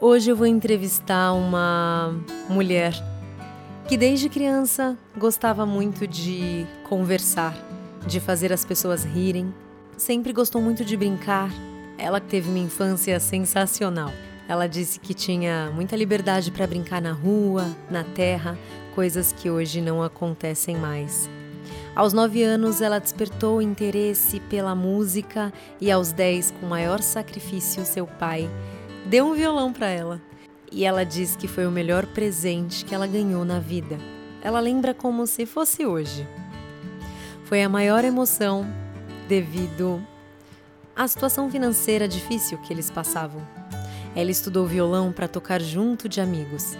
Hoje eu vou entrevistar uma mulher que desde criança gostava muito de conversar, de fazer as pessoas rirem, sempre gostou muito de brincar. Ela teve uma infância sensacional. Ela disse que tinha muita liberdade para brincar na rua, na terra, coisas que hoje não acontecem mais. Aos nove anos, ela despertou interesse pela música e, aos dez, com maior sacrifício, seu pai deu um violão para ela. E ela diz que foi o melhor presente que ela ganhou na vida. Ela lembra como se fosse hoje. Foi a maior emoção devido à situação financeira difícil que eles passavam. Ela estudou violão para tocar junto de amigos.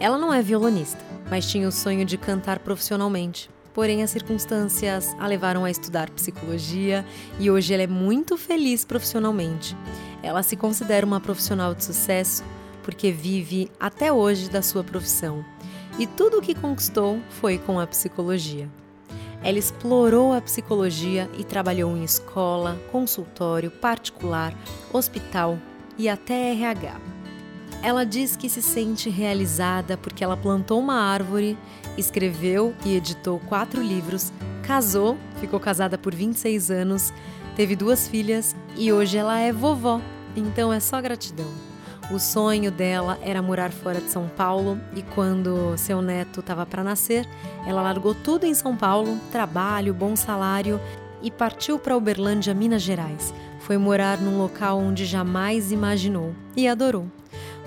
Ela não é violonista, mas tinha o sonho de cantar profissionalmente. Porém, as circunstâncias a levaram a estudar psicologia e hoje ela é muito feliz profissionalmente. Ela se considera uma profissional de sucesso porque vive até hoje da sua profissão. E tudo o que conquistou foi com a psicologia. Ela explorou a psicologia e trabalhou em escola, consultório, particular, hospital e até RH. Ela diz que se sente realizada porque ela plantou uma árvore, escreveu e editou quatro livros, casou, ficou casada por 26 anos, teve duas filhas e hoje ela é vovó então é só gratidão. O sonho dela era morar fora de São Paulo e quando seu neto estava para nascer, ela largou tudo em São Paulo, trabalho, bom salário e partiu para Uberlândia, Minas Gerais. Foi morar num local onde jamais imaginou e adorou.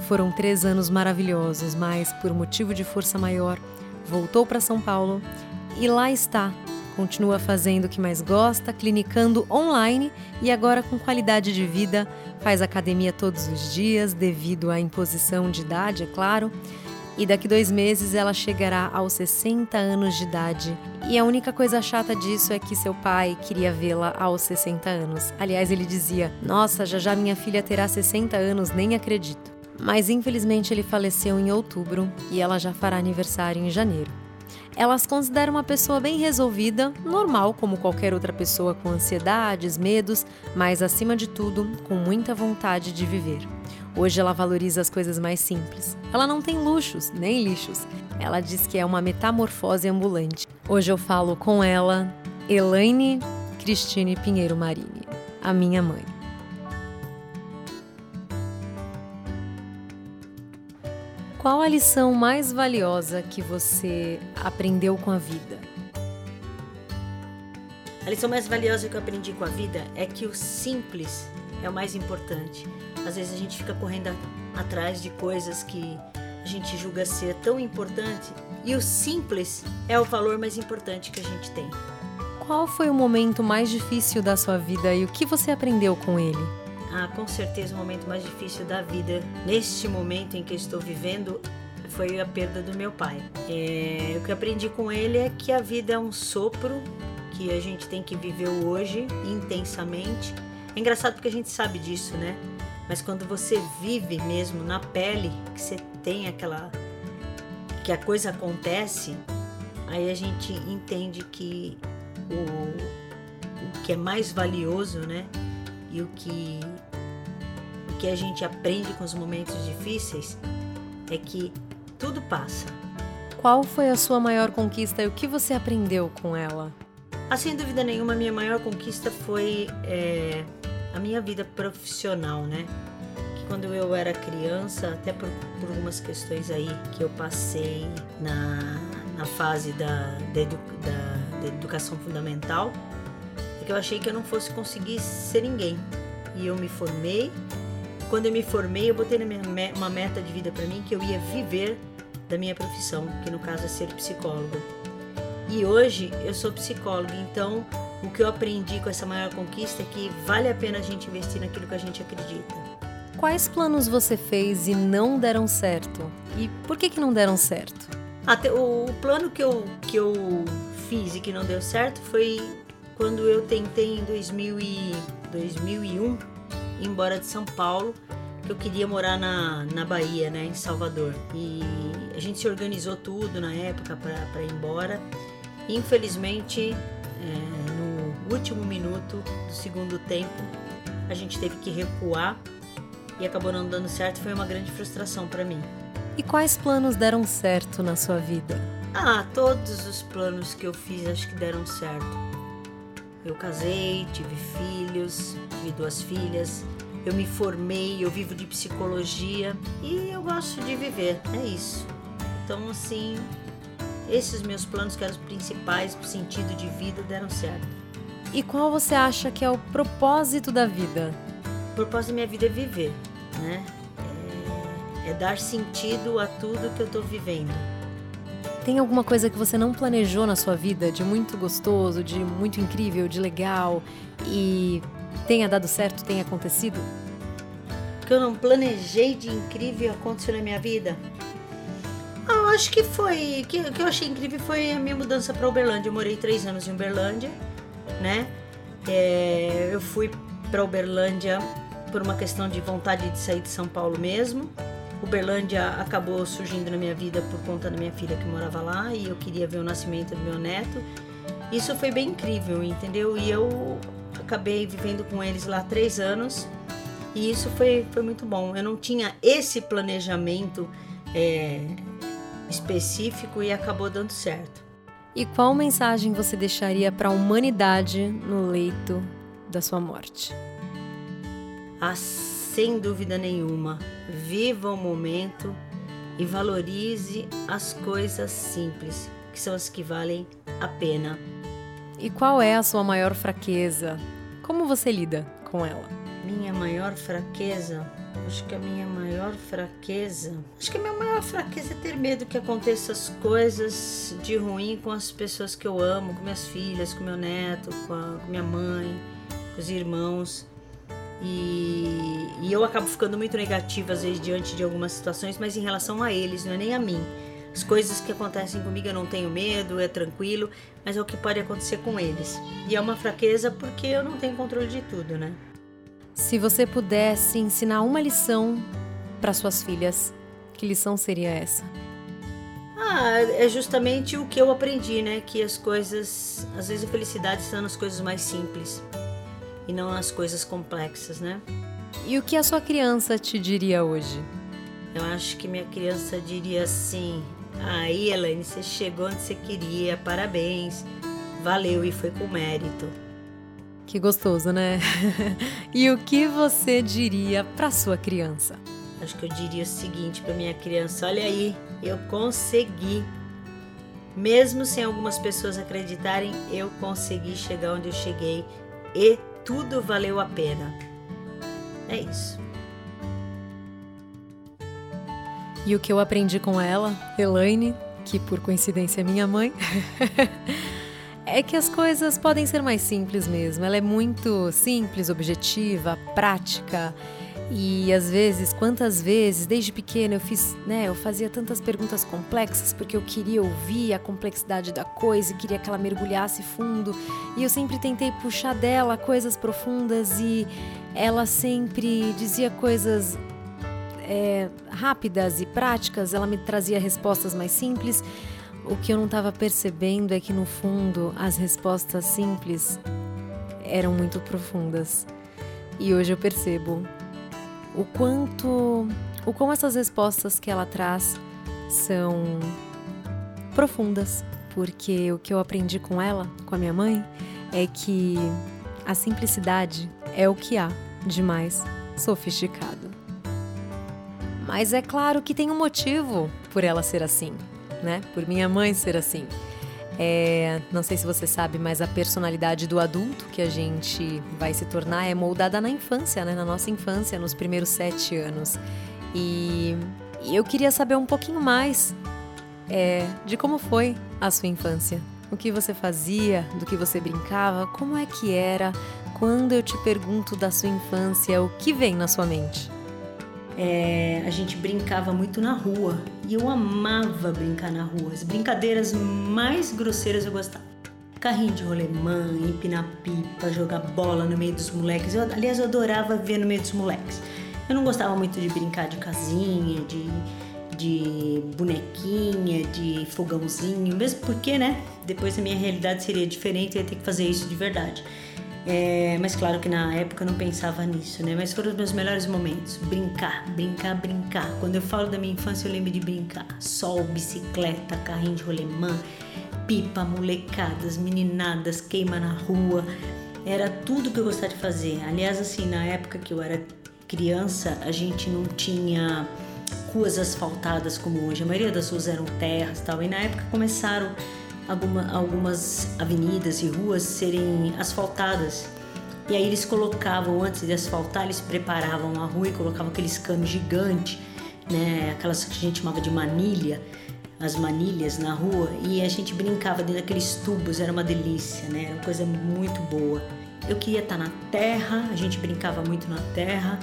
Foram três anos maravilhosos, mas por motivo de força maior, voltou para São Paulo e lá está, Continua fazendo o que mais gosta, clinicando online e agora com qualidade de vida, faz academia todos os dias, devido à imposição de idade, é claro. E daqui dois meses ela chegará aos 60 anos de idade. E a única coisa chata disso é que seu pai queria vê-la aos 60 anos. Aliás, ele dizia: Nossa, já já minha filha terá 60 anos, nem acredito. Mas infelizmente ele faleceu em outubro e ela já fará aniversário em janeiro. Elas consideram uma pessoa bem resolvida, normal como qualquer outra pessoa com ansiedades, medos, mas acima de tudo, com muita vontade de viver. Hoje ela valoriza as coisas mais simples. Ela não tem luxos, nem lixos. Ela diz que é uma metamorfose ambulante. Hoje eu falo com ela, Elaine Cristine Pinheiro Marini, a minha mãe. Qual a lição mais valiosa que você aprendeu com a vida? A lição mais valiosa que eu aprendi com a vida é que o simples é o mais importante. Às vezes a gente fica correndo atrás de coisas que a gente julga ser tão importante e o simples é o valor mais importante que a gente tem. Qual foi o momento mais difícil da sua vida e o que você aprendeu com ele? Ah, com certeza o momento mais difícil da vida, neste momento em que estou vivendo, foi a perda do meu pai. É, o que aprendi com ele é que a vida é um sopro, que a gente tem que viver hoje intensamente. É engraçado porque a gente sabe disso, né? Mas quando você vive mesmo na pele, que você tem aquela. que a coisa acontece, aí a gente entende que o, o que é mais valioso, né? E o que que a gente aprende com os momentos difíceis é que tudo passa. Qual foi a sua maior conquista e o que você aprendeu com ela? Ah, sem dúvida nenhuma, a minha maior conquista foi é, a minida vida profissional, né? Que quando eu era criança, até por, por algumas questões aí que eu passei na, na fase da, da, edu, da, da educação fundamental, é que eu achei que eu não fosse conseguir ser ninguém. E eu me formei quando eu me formei, eu botei minha uma meta de vida para mim que eu ia viver da minha profissão, que no caso é ser psicóloga. E hoje eu sou psicóloga, então o que eu aprendi com essa maior conquista é que vale a pena a gente investir naquilo que a gente acredita. Quais planos você fez e não deram certo? E por que que não deram certo? Até o, o plano que eu, que eu fiz e que não deu certo foi quando eu tentei em 2000 e, 2001 embora de São Paulo, que eu queria morar na, na Bahia, né, em Salvador. E a gente se organizou tudo na época para ir embora. Infelizmente, é, no último minuto do segundo tempo, a gente teve que recuar e acabou não dando certo, foi uma grande frustração para mim. E quais planos deram certo na sua vida? Ah, todos os planos que eu fiz acho que deram certo. Eu casei, tive filhos, tive duas filhas, eu me formei, eu vivo de psicologia e eu gosto de viver, é isso. Então, assim, esses meus planos, que eram os principais pro sentido de vida, deram certo. E qual você acha que é o propósito da vida? O propósito da minha vida é viver, né? É, é dar sentido a tudo que eu tô vivendo. Tem alguma coisa que você não planejou na sua vida, de muito gostoso, de muito incrível, de legal e tenha dado certo, tenha acontecido? Que eu não planejei de incrível aconteceu na minha vida? Ah, eu acho que foi. O que, que eu achei incrível foi a minha mudança para Uberlândia. Eu morei três anos em Uberlândia, né? É, eu fui para Uberlândia por uma questão de vontade de sair de São Paulo mesmo. Uberlândia acabou surgindo na minha vida por conta da minha filha que morava lá e eu queria ver o nascimento do meu neto. Isso foi bem incrível, entendeu? E eu acabei vivendo com eles lá três anos e isso foi, foi muito bom. Eu não tinha esse planejamento é, específico e acabou dando certo. E qual mensagem você deixaria para a humanidade no leito da sua morte? Ah, sem dúvida nenhuma, viva o momento e valorize as coisas simples, que são as que valem a pena. E qual é a sua maior fraqueza? Como você lida com ela? Minha maior fraqueza? Acho que a minha maior fraqueza. Acho que a minha maior fraqueza é ter medo que aconteça as coisas de ruim com as pessoas que eu amo, com minhas filhas, com meu neto, com, a, com minha mãe, com os irmãos. E, e eu acabo ficando muito negativa às vezes diante de algumas situações, mas em relação a eles, não é nem a mim. As coisas que acontecem comigo eu não tenho medo, é tranquilo, mas é o que pode acontecer com eles. E é uma fraqueza porque eu não tenho controle de tudo, né? Se você pudesse ensinar uma lição para suas filhas, que lição seria essa? Ah, é justamente o que eu aprendi, né? Que as coisas, às vezes a felicidade está nas coisas mais simples e não nas coisas complexas, né? E o que a sua criança te diria hoje? Eu acho que minha criança diria assim: Aí, Elaine, você chegou onde você queria, parabéns, valeu e foi com mérito. Que gostoso, né? e o que você diria para sua criança? Acho que eu diria o seguinte para minha criança: olha aí, eu consegui. Mesmo sem algumas pessoas acreditarem, eu consegui chegar onde eu cheguei e tudo valeu a pena. É isso. E o que eu aprendi com ela, Elaine, que por coincidência é minha mãe, é que as coisas podem ser mais simples mesmo. Ela é muito simples, objetiva, prática. E às vezes, quantas vezes, desde pequena eu fiz, né, eu fazia tantas perguntas complexas porque eu queria ouvir a complexidade da coisa e queria que ela mergulhasse fundo. E eu sempre tentei puxar dela coisas profundas e ela sempre dizia coisas é, rápidas e práticas, ela me trazia respostas mais simples. O que eu não estava percebendo é que no fundo as respostas simples eram muito profundas. E hoje eu percebo o quanto, o como essas respostas que ela traz são profundas, porque o que eu aprendi com ela, com a minha mãe, é que a simplicidade é o que há de mais sofisticado. Mas é claro que tem um motivo por ela ser assim, né? Por minha mãe ser assim. É, não sei se você sabe, mas a personalidade do adulto que a gente vai se tornar é moldada na infância, né? Na nossa infância, nos primeiros sete anos. E, e eu queria saber um pouquinho mais é, de como foi a sua infância. O que você fazia, do que você brincava, como é que era. Quando eu te pergunto da sua infância, o que vem na sua mente? É, a gente brincava muito na rua e eu amava brincar na rua. As brincadeiras mais grosseiras eu gostava. Carrinho de rolemã, empinar pipa, jogar bola no meio dos moleques. Eu, aliás, eu adorava ver no meio dos moleques. Eu não gostava muito de brincar de casinha, de, de bonequinha, de fogãozinho, mesmo porque, né? Depois a minha realidade seria diferente e ia ter que fazer isso de verdade. É, mas claro que na época eu não pensava nisso, né? Mas foram os meus melhores momentos. Brincar, brincar, brincar. Quando eu falo da minha infância, eu lembro de brincar. Sol, bicicleta, carrinho de rolemã, pipa, molecadas, meninadas, queima na rua. Era tudo que eu gostava de fazer. Aliás, assim, na época que eu era criança, a gente não tinha ruas asfaltadas como hoje. A maioria das ruas eram terras tal. E na época começaram alguma, algumas avenidas e ruas serem asfaltadas. E aí eles colocavam, antes de asfaltar, eles preparavam a rua e colocavam aqueles canos gigantes, né? Aquelas que a gente chamava de manilha, as manilhas na rua. E a gente brincava dentro daqueles tubos, era uma delícia, né? Era uma coisa muito boa. Eu queria estar na terra, a gente brincava muito na terra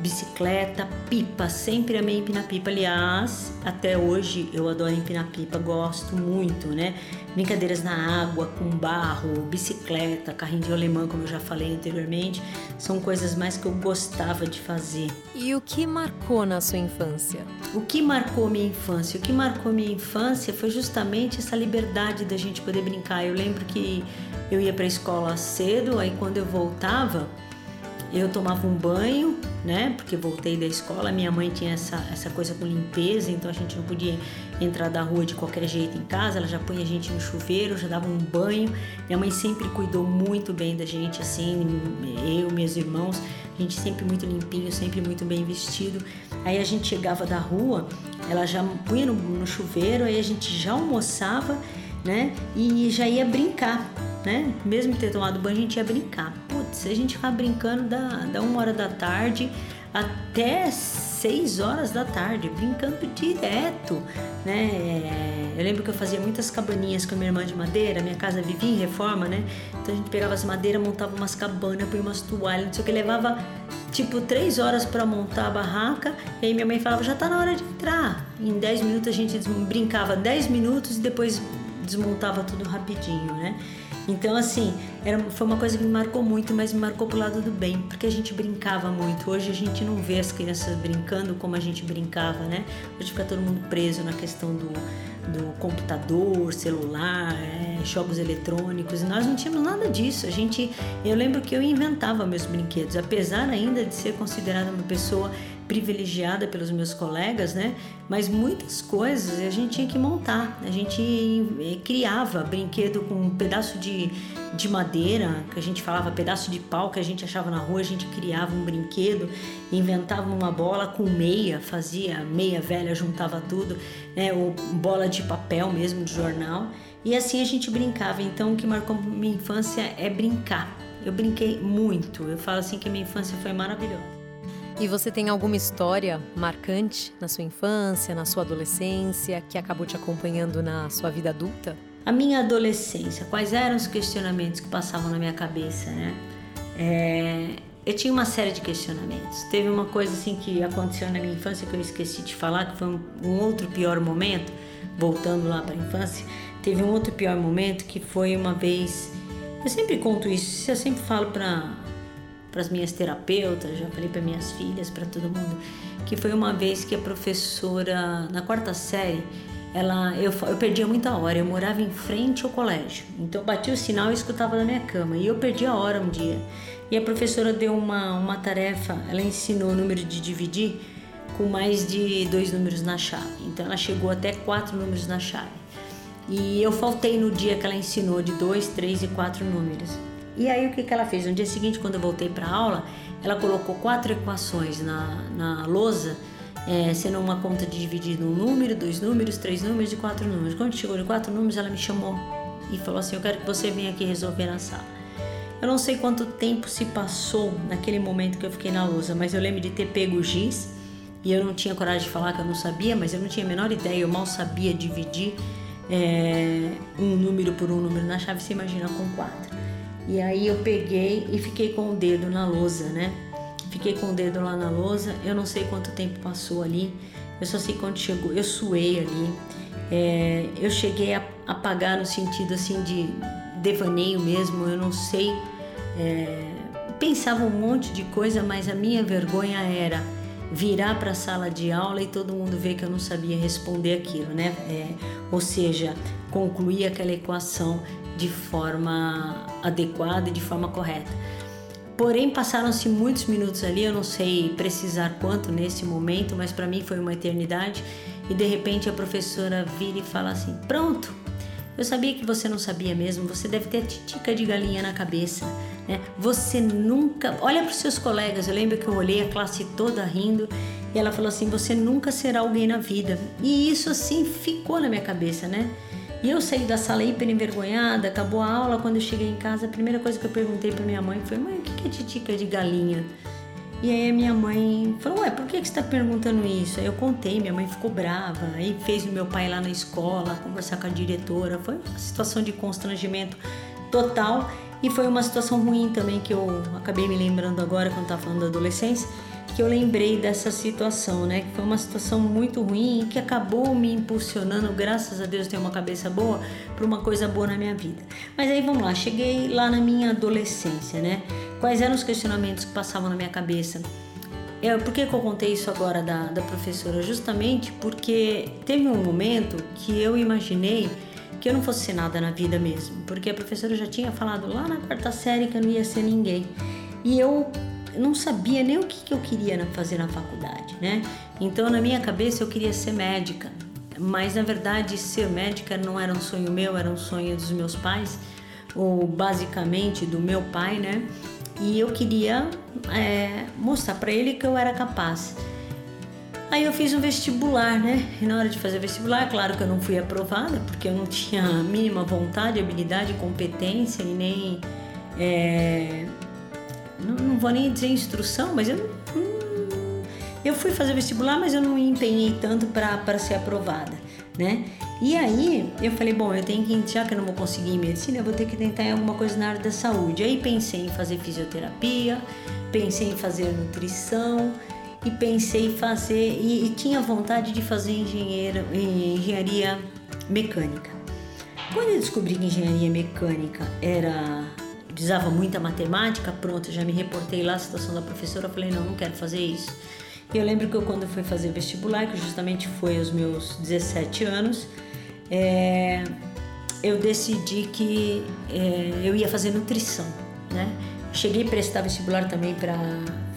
bicicleta, pipa, sempre amei empinar pipa. Aliás, até hoje eu adoro empinar pipa, gosto muito, né? Brincadeiras na água, com barro, bicicleta, carrinho de alemão, como eu já falei anteriormente, são coisas mais que eu gostava de fazer. E o que marcou na sua infância? O que marcou minha infância? O que marcou minha infância foi justamente essa liberdade da gente poder brincar. Eu lembro que eu ia para a escola cedo, aí quando eu voltava, eu tomava um banho, né? Porque voltei da escola, minha mãe tinha essa, essa coisa com limpeza, então a gente não podia entrar da rua de qualquer jeito em casa, ela já punha a gente no chuveiro, já dava um banho. Minha mãe sempre cuidou muito bem da gente, assim, eu, meus irmãos, a gente sempre muito limpinho, sempre muito bem vestido. Aí a gente chegava da rua, ela já punha no, no chuveiro, aí a gente já almoçava, né? E já ia brincar né? Mesmo ter tomado banho, a gente ia brincar. Putz, a gente ficava brincando da, da uma hora da tarde até seis horas da tarde, brincando direto, né? Eu lembro que eu fazia muitas cabaninhas com a minha irmã de madeira, minha casa vivia em reforma, né? Então a gente pegava as madeiras, montava umas cabanas, põe umas toalhas, não sei o que, levava tipo três horas para montar a barraca, e aí minha mãe falava, já tá na hora de entrar. Em dez minutos a gente brincava dez minutos e depois desmontava tudo rapidinho, né? Então, assim, era, foi uma coisa que me marcou muito, mas me marcou pro lado do bem, porque a gente brincava muito. Hoje a gente não vê as crianças brincando como a gente brincava, né? Hoje fica todo mundo preso na questão do, do computador, celular, é, jogos eletrônicos, e nós não tínhamos nada disso. A gente, eu lembro que eu inventava meus brinquedos, apesar ainda de ser considerada uma pessoa privilegiada pelos meus colegas, né? Mas muitas coisas a gente tinha que montar. A gente eh, criava brinquedo com um pedaço de, de madeira, que a gente falava pedaço de pau que a gente achava na rua, a gente criava um brinquedo, inventava uma bola com meia, fazia meia velha, juntava tudo, né? Ou bola de papel mesmo, de jornal. E assim a gente brincava. Então o que marcou minha infância é brincar. Eu brinquei muito. Eu falo assim que minha infância foi maravilhosa. E você tem alguma história marcante na sua infância, na sua adolescência, que acabou te acompanhando na sua vida adulta? A minha adolescência, quais eram os questionamentos que passavam na minha cabeça, né? É, eu tinha uma série de questionamentos. Teve uma coisa assim que aconteceu na minha infância que eu esqueci de falar, que foi um, um outro pior momento, voltando lá para a infância. Teve um outro pior momento que foi uma vez. Eu sempre conto isso, eu sempre falo para para as minhas terapeutas, já falei para minhas filhas, para todo mundo, que foi uma vez que a professora, na quarta série, ela, eu, eu perdia muita hora, eu morava em frente ao colégio, então eu batia o sinal e escutava da minha cama, e eu perdi a hora um dia. E a professora deu uma, uma tarefa, ela ensinou o número de dividir com mais de dois números na chave, então ela chegou até quatro números na chave. E eu faltei no dia que ela ensinou de dois, três e quatro números. E aí o que, que ela fez? No dia seguinte, quando eu voltei para aula, ela colocou quatro equações na, na lousa, é, sendo uma conta de dividir um número, dois números, três números e quatro números. Quando chegou de quatro números, ela me chamou e falou assim: Eu quero que você venha aqui resolver na sala. Eu não sei quanto tempo se passou naquele momento que eu fiquei na lousa, mas eu lembro de ter pego o giz e eu não tinha coragem de falar que eu não sabia, mas eu não tinha a menor ideia, eu mal sabia dividir é, um número por um número na chave, você imagina com quatro. E aí eu peguei e fiquei com o dedo na lousa, né? Fiquei com o dedo lá na lousa, eu não sei quanto tempo passou ali, eu só sei quando chegou, eu suei ali. É, eu cheguei a apagar no sentido assim de devaneio mesmo, eu não sei. É, pensava um monte de coisa, mas a minha vergonha era virar para a sala de aula e todo mundo ver que eu não sabia responder aquilo, né? É, ou seja, concluir aquela equação de forma adequada e de forma correta. Porém, passaram-se muitos minutos ali, eu não sei precisar quanto nesse momento, mas para mim foi uma eternidade. E de repente a professora vira e fala assim: Pronto, eu sabia que você não sabia mesmo, você deve ter titica de galinha na cabeça. Né? Você nunca. Olha para os seus colegas, eu lembro que eu olhei a classe toda rindo e ela falou assim: Você nunca será alguém na vida. E isso assim ficou na minha cabeça, né? E eu saí da sala hiper envergonhada, acabou a aula. Quando eu cheguei em casa, a primeira coisa que eu perguntei para minha mãe foi: Mãe, o que é titica de galinha? E aí a minha mãe falou: Ué, por que, que você está perguntando isso? Aí eu contei, minha mãe ficou brava. Aí fez o meu pai lá na escola conversar com a diretora. Foi uma situação de constrangimento total. E foi uma situação ruim também que eu acabei me lembrando agora quando estava falando da adolescência que eu lembrei dessa situação, né? Que foi uma situação muito ruim e que acabou me impulsionando, graças a Deus, tenho uma cabeça boa, para uma coisa boa na minha vida. Mas aí vamos lá, cheguei lá na minha adolescência, né? Quais eram os questionamentos que passavam na minha cabeça? É, por que, que eu contei isso agora da, da professora? Justamente porque teve um momento que eu imaginei que eu não fosse ser nada na vida mesmo, porque a professora já tinha falado lá na quarta série que eu não ia ser ninguém. E eu não sabia nem o que, que eu queria fazer na faculdade, né? Então, na minha cabeça, eu queria ser médica, mas na verdade, ser médica não era um sonho meu, era um sonho dos meus pais, ou basicamente do meu pai, né? E eu queria é, mostrar para ele que eu era capaz. Aí eu fiz um vestibular, né? E na hora de fazer vestibular, claro que eu não fui aprovada, porque eu não tinha a mínima vontade, habilidade, competência e nem é, não, não vou nem dizer instrução, mas eu hum, eu fui fazer vestibular, mas eu não me empenhei tanto para ser aprovada, né? E aí eu falei, bom, eu tenho que, já que eu não vou conseguir medicina, eu vou ter que tentar alguma coisa na área da saúde. Aí pensei em fazer fisioterapia, pensei em fazer nutrição e pensei em fazer e, e tinha vontade de fazer engenheiro, engenharia mecânica. Quando eu descobri que engenharia mecânica era precisava muita matemática, pronto, já me reportei lá a situação da professora, falei, não, não quero fazer isso. E eu lembro que eu, quando fui fazer vestibular, que justamente foi aos meus 17 anos, é, eu decidi que é, eu ia fazer nutrição, né? Cheguei a prestar vestibular também para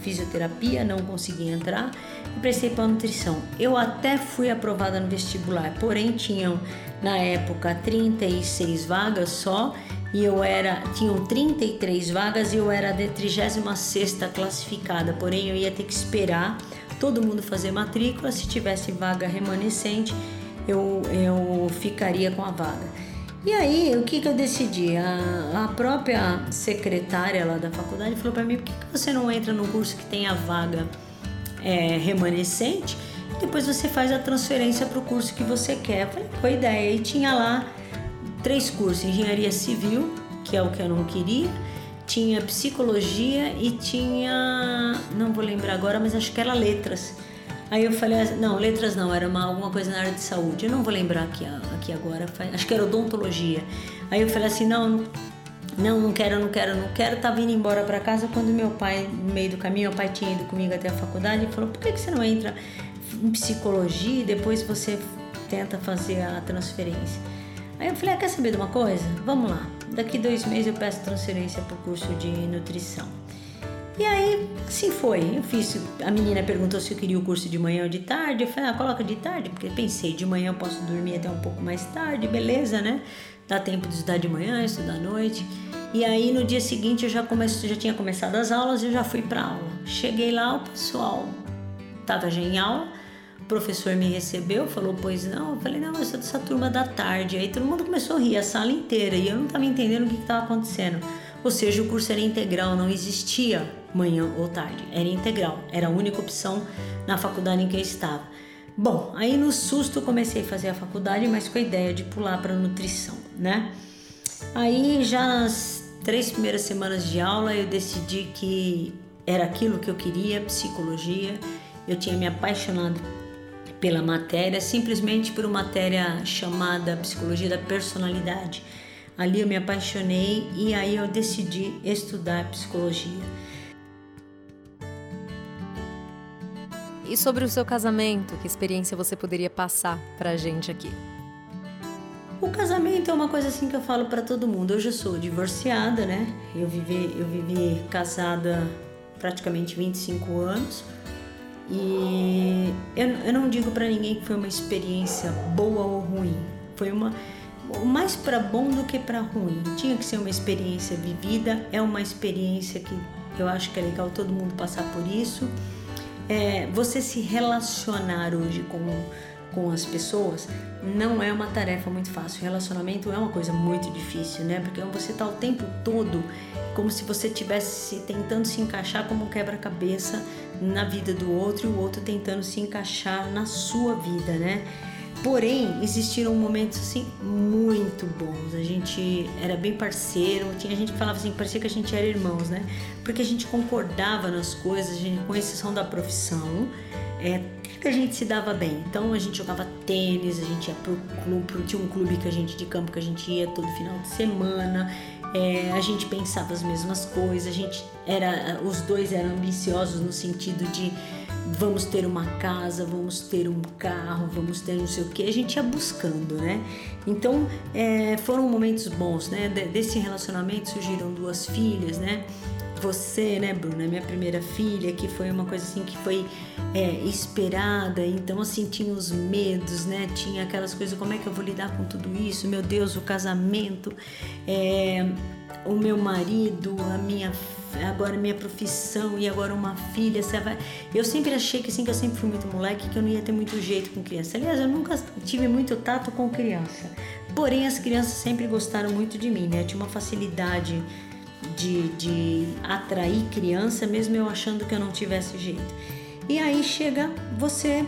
fisioterapia, não consegui entrar e prestei para nutrição. Eu até fui aprovada no vestibular, porém tinham na época 36 vagas só e eu era, tinham 33 vagas e eu era de 36 classificada, porém eu ia ter que esperar todo mundo fazer matrícula, se tivesse vaga remanescente, eu, eu ficaria com a vaga. E aí, o que, que eu decidi? A, a própria secretária lá da faculdade falou para mim: por que, que você não entra num curso que tem a vaga é, remanescente? Depois você faz a transferência para o curso que você quer. Eu falei: boa ideia. E tinha lá três cursos: engenharia civil, que é o que eu não queria, tinha psicologia e tinha, não vou lembrar agora, mas acho que era letras. Aí eu falei, não, letras não, era uma, alguma coisa na área de saúde. Eu não vou lembrar aqui, aqui agora, acho que era odontologia. Aí eu falei assim, não, não, não quero, não quero, não quero. Tava indo embora para casa quando meu pai, no meio do caminho, meu pai tinha ido comigo até a faculdade e falou, por que, que você não entra em psicologia e depois você tenta fazer a transferência? Aí eu falei, ah, quer saber de uma coisa? Vamos lá, daqui dois meses eu peço transferência para o curso de nutrição. E aí, assim foi. Eu fiz. A menina perguntou se eu queria o curso de manhã ou de tarde. Eu falei, ah, coloca de tarde, porque pensei, de manhã eu posso dormir até um pouco mais tarde, beleza, né? Dá tempo de estudar de manhã, estudar à noite. E aí no dia seguinte eu já, comece, já tinha começado as aulas e eu já fui para aula. Cheguei lá, o pessoal estava já em aula professor me recebeu, falou, pois não. Eu falei, não, eu sou dessa turma da tarde. Aí todo mundo começou a rir, a sala inteira, e eu não estava entendendo o que estava acontecendo. Ou seja, o curso era integral, não existia manhã ou tarde, era integral, era a única opção na faculdade em que eu estava. Bom, aí no susto comecei a fazer a faculdade, mas com a ideia de pular para nutrição, né? Aí já nas três primeiras semanas de aula eu decidi que era aquilo que eu queria, psicologia. Eu tinha me apaixonado pela matéria, simplesmente por uma matéria chamada Psicologia da Personalidade. Ali eu me apaixonei e aí eu decidi estudar psicologia. E sobre o seu casamento, que experiência você poderia passar para a gente aqui? O casamento é uma coisa assim que eu falo para todo mundo. Hoje eu sou divorciada, né? Eu vivi, eu vivi casada praticamente 25 anos. E eu, eu não digo para ninguém que foi uma experiência boa ou ruim. Foi uma mais para bom do que para ruim. Tinha que ser uma experiência vivida. É uma experiência que eu acho que é legal todo mundo passar por isso. É, você se relacionar hoje com com as pessoas não é uma tarefa muito fácil. Relacionamento é uma coisa muito difícil, né? Porque você tá o tempo todo como se você estivesse tentando se encaixar como um quebra-cabeça na vida do outro e o outro tentando se encaixar na sua vida, né? Porém, existiram momentos assim muito bons. A gente era bem parceiro, tinha gente que falava assim, parecia que a gente era irmãos, né? Porque a gente concordava nas coisas, a gente, com exceção da profissão, é, a gente se dava bem. Então a gente jogava tênis, a gente ia pro clube, tinha um clube que a gente de campo que a gente ia todo final de semana. É, a gente pensava as mesmas coisas, a gente era, os dois eram ambiciosos no sentido de vamos ter uma casa, vamos ter um carro, vamos ter não sei o que, a gente ia buscando, né? Então é, foram momentos bons, né? Desse relacionamento surgiram duas filhas, né? Você, né, Bruna, minha primeira filha, que foi uma coisa assim que foi é, esperada, então assim tinha os medos, né? Tinha aquelas coisas, como é que eu vou lidar com tudo isso? Meu Deus, o casamento, é, o meu marido, a minha agora minha profissão e agora uma filha. Eu sempre achei que assim que eu sempre fui muito moleque, que eu não ia ter muito jeito com criança. Aliás, eu nunca tive muito tato com criança. Porém, as crianças sempre gostaram muito de mim, né? Eu tinha uma facilidade de, de atrair criança, mesmo eu achando que eu não tivesse jeito. E aí chega você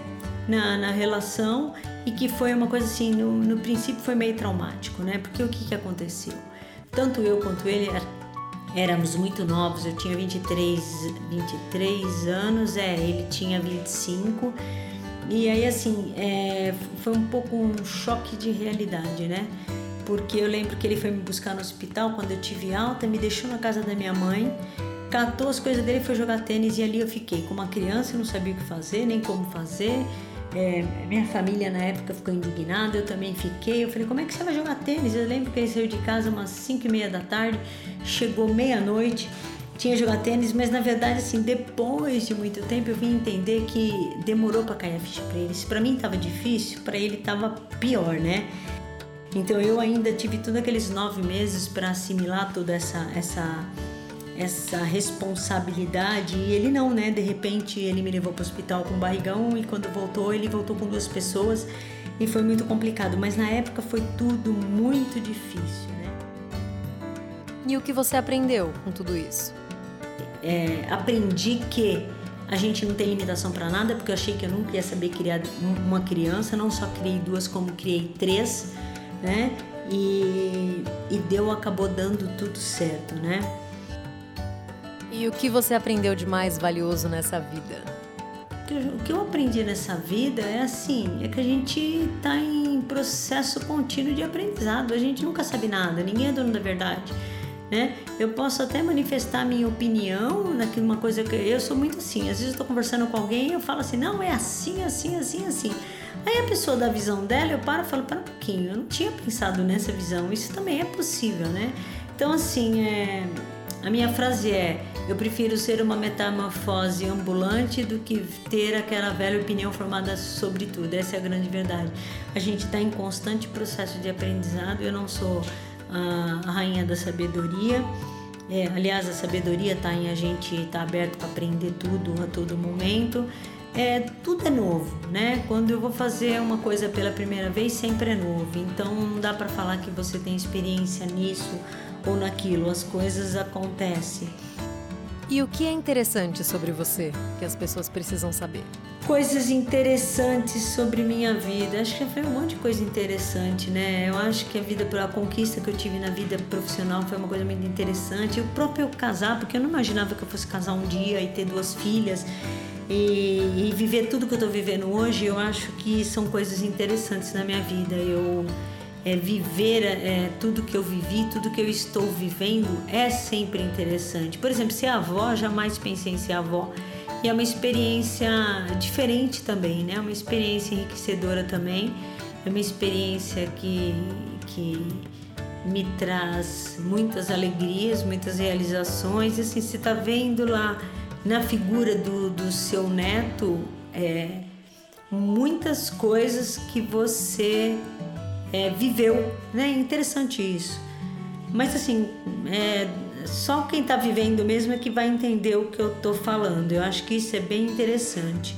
na, na relação e que foi uma coisa assim, no, no princípio foi meio traumático, né? Porque o que, que aconteceu? Tanto eu quanto ele éramos muito novos, eu tinha 23, 23 anos, é, ele tinha 25. E aí, assim, é, foi um pouco um choque de realidade, né? Porque eu lembro que ele foi me buscar no hospital quando eu tive alta, me deixou na casa da minha mãe, catou as coisas dele, foi jogar tênis e ali eu fiquei com uma criança, não sabia o que fazer, nem como fazer. É, minha família na época ficou indignada, eu também fiquei. Eu falei, como é que você vai jogar tênis? Eu lembro que ele saiu de casa umas 5 e meia da tarde, chegou meia-noite, tinha jogar tênis, mas na verdade, assim, depois de muito tempo eu vim entender que demorou para cair a ficha para ele. Se para mim tava difícil, para ele tava pior, né? Então eu ainda tive todos aqueles nove meses para assimilar toda essa essa essa responsabilidade e ele não, né? De repente ele me levou para o hospital com barrigão e quando voltou ele voltou com duas pessoas e foi muito complicado. Mas na época foi tudo muito difícil, né? E o que você aprendeu com tudo isso? É, aprendi que a gente não tem limitação para nada, porque eu achei que eu nunca ia saber criar uma criança, não só criei duas, como criei três, né? E, e deu, acabou dando tudo certo, né? E o que você aprendeu de mais valioso nessa vida? O que eu aprendi nessa vida é assim, é que a gente está em processo contínuo de aprendizado. A gente nunca sabe nada, ninguém é dono da verdade. Né? Eu posso até manifestar minha opinião naquilo uma coisa que eu sou muito assim. Às vezes eu estou conversando com alguém e eu falo assim, não é assim, assim, assim, assim. Aí a pessoa dá a visão dela, eu paro e falo, para um pouquinho, eu não tinha pensado nessa visão. Isso também é possível, né? Então assim, é... a minha frase é eu prefiro ser uma metamorfose ambulante do que ter aquela velha opinião formada sobre tudo. Essa é a grande verdade. A gente está em constante processo de aprendizado. Eu não sou a, rainha da sabedoria. É, aliás, a sabedoria está em a gente estar tá aberto para aprender tudo a todo momento. É, tudo é novo, né? Quando eu vou fazer uma coisa pela primeira vez, sempre é novo. Então não dá para falar que você tem experiência nisso ou naquilo. As coisas acontecem. E o que é interessante sobre você que as pessoas precisam saber? Coisas interessantes sobre minha vida. Acho que foi um monte de coisa interessante, né? Eu acho que a vida, a conquista que eu tive na vida profissional foi uma coisa muito interessante. O próprio casar, porque eu não imaginava que eu fosse casar um dia e ter duas filhas. E, e viver tudo que eu estou vivendo hoje, eu acho que são coisas interessantes na minha vida. Eu é, viver é, tudo que eu vivi, tudo que eu estou vivendo é sempre interessante. Por exemplo, ser avó, jamais pensei em ser avó. E é uma experiência diferente também, né? Uma experiência enriquecedora também. é uma experiência que, que me traz muitas alegrias, muitas realizações. E assim, você está vendo lá na figura do, do seu neto é, muitas coisas que você é, viveu, né? Interessante isso. Mas assim, é, só quem está vivendo mesmo é que vai entender o que eu estou falando. Eu acho que isso é bem interessante,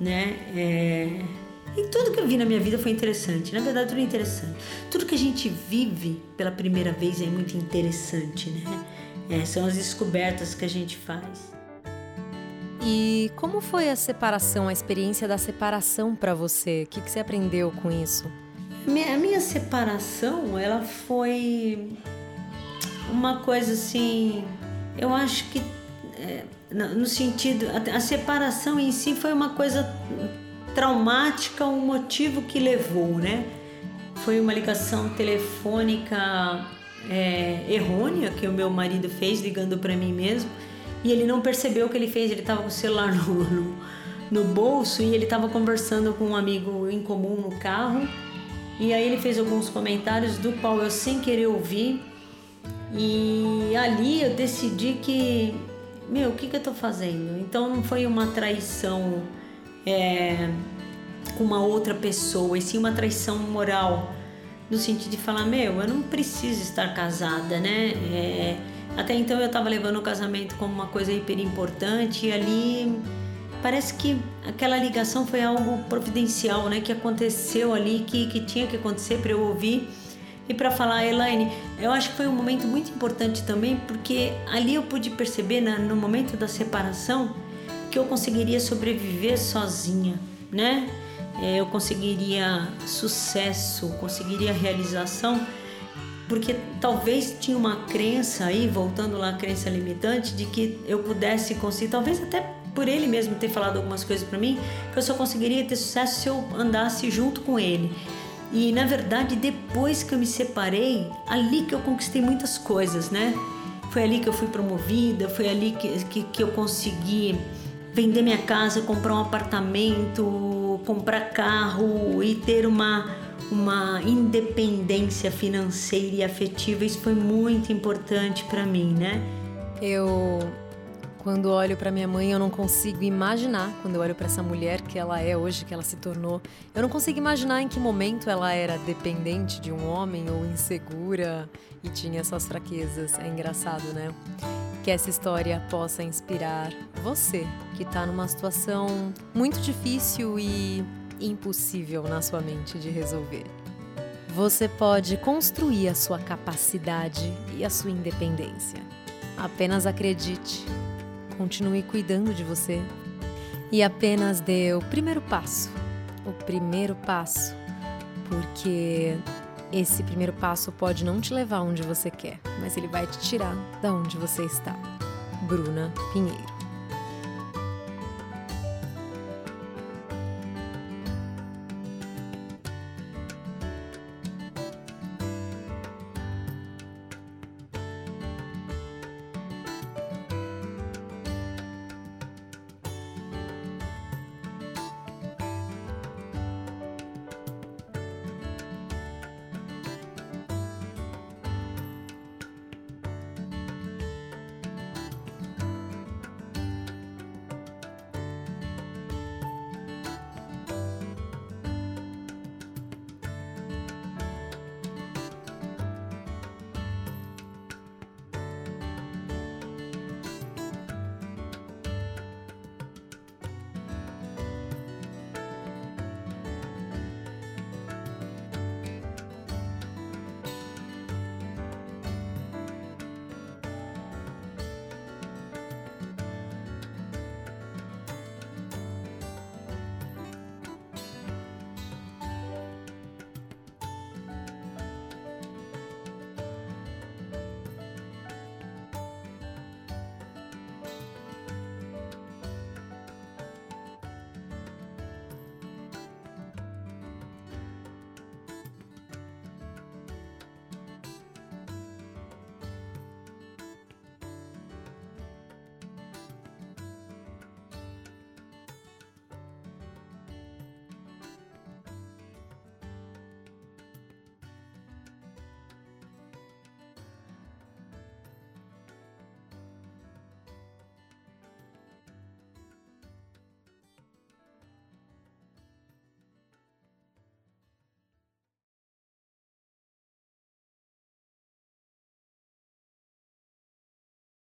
né? É... E tudo que eu vi na minha vida foi interessante. Na verdade, tudo é interessante. Tudo que a gente vive pela primeira vez é muito interessante, né? É, são as descobertas que a gente faz. E como foi a separação, a experiência da separação para você? O que, que você aprendeu com isso? A minha separação, ela foi uma coisa assim, eu acho que é, no sentido, a, a, separação em si foi uma coisa traumática, um motivo que levou, né? Foi uma ligação telefônica é, errônea que o meu marido fez ligando para mim mesmo e ele não percebeu o que ele fez, ele estava com o celular no, no, no bolso e ele estava conversando com um amigo em comum no carro e aí ele fez alguns comentários do qual eu sem querer ouvir e ali eu decidi que, meu, o que, que eu tô fazendo? Então não foi uma traição é, com uma outra pessoa, e sim uma traição moral, no sentido de falar, meu, eu não preciso estar casada, né? É, até então eu estava levando o casamento como uma coisa hiper importante e ali parece que aquela ligação foi algo providencial, né? Que aconteceu ali, que, que tinha que acontecer para eu ouvir e para falar, Elaine, eu acho que foi um momento muito importante também, porque ali eu pude perceber, na, no momento da separação, que eu conseguiria sobreviver sozinha, né? É, eu conseguiria sucesso, conseguiria realização, porque talvez tinha uma crença aí, voltando lá à crença limitante, de que eu pudesse conseguir, talvez até por ele mesmo ter falado algumas coisas para mim, que eu só conseguiria ter sucesso se eu andasse junto com ele. E na verdade, depois que eu me separei, ali que eu conquistei muitas coisas, né? Foi ali que eu fui promovida, foi ali que, que, que eu consegui vender minha casa, comprar um apartamento, comprar carro e ter uma, uma independência financeira e afetiva. Isso foi muito importante para mim, né? Eu quando olho para minha mãe, eu não consigo imaginar, quando eu olho para essa mulher que ela é hoje, que ela se tornou, eu não consigo imaginar em que momento ela era dependente de um homem ou insegura e tinha suas fraquezas. É engraçado, né? Que essa história possa inspirar você que está numa situação muito difícil e impossível na sua mente de resolver. Você pode construir a sua capacidade e a sua independência. Apenas acredite continue cuidando de você e apenas dê o primeiro passo. O primeiro passo, porque esse primeiro passo pode não te levar onde você quer, mas ele vai te tirar da onde você está. Bruna Pinheiro